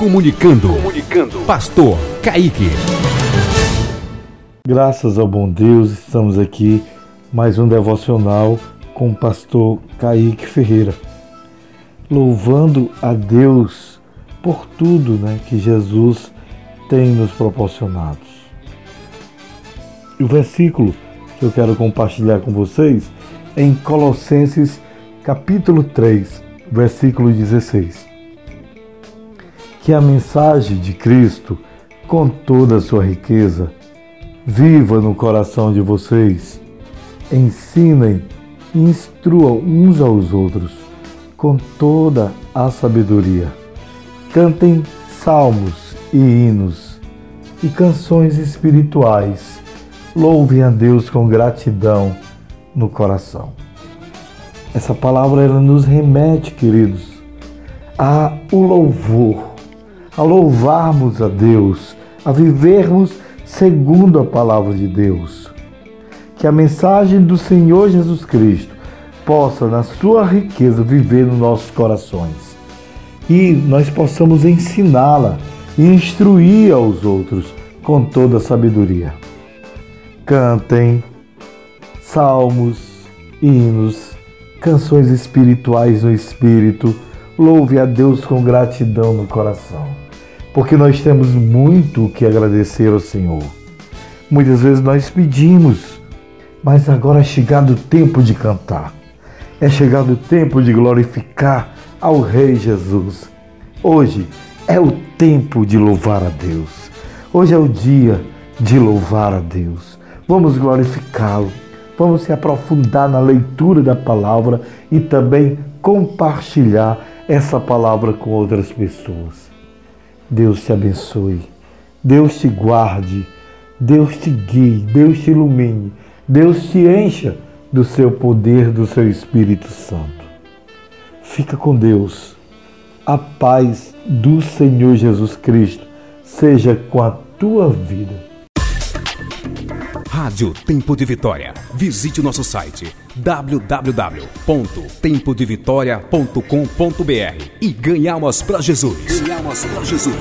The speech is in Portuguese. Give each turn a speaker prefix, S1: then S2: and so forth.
S1: Comunicando. Comunicando. Pastor Kaique.
S2: Graças ao bom Deus, estamos aqui mais um devocional com o pastor Kaique Ferreira. Louvando a Deus por tudo né, que Jesus tem nos proporcionado. E o versículo que eu quero compartilhar com vocês é em Colossenses capítulo 3, versículo 16 que a mensagem de Cristo, com toda a sua riqueza, viva no coração de vocês. Ensinem e instruam uns aos outros com toda a sabedoria. Cantem salmos e hinos e canções espirituais. Louvem a Deus com gratidão no coração. Essa palavra ela nos remete, queridos, a o louvor a louvarmos a Deus, a vivermos segundo a palavra de Deus. Que a mensagem do Senhor Jesus Cristo possa, na sua riqueza, viver nos nossos corações e nós possamos ensiná-la e instruir aos outros com toda a sabedoria. Cantem salmos, hinos, canções espirituais no espírito. Louve a Deus com gratidão no coração porque nós temos muito que agradecer ao Senhor. Muitas vezes nós pedimos, mas agora é chegado o tempo de cantar, é chegado o tempo de glorificar ao Rei Jesus. Hoje é o tempo de louvar a Deus. Hoje é o dia de louvar a Deus. Vamos glorificá-lo. Vamos se aprofundar na leitura da palavra e também compartilhar essa palavra com outras pessoas. Deus te abençoe, Deus te guarde, Deus te guie, Deus te ilumine, Deus te encha do seu poder, do seu Espírito Santo. Fica com Deus. A paz do Senhor Jesus Cristo seja com a tua vida.
S1: Rádio Tempo de Vitória. Visite o nosso site www.tempodevitoria.com.br e ganhamos para Jesus. Ganhamos para Jesus.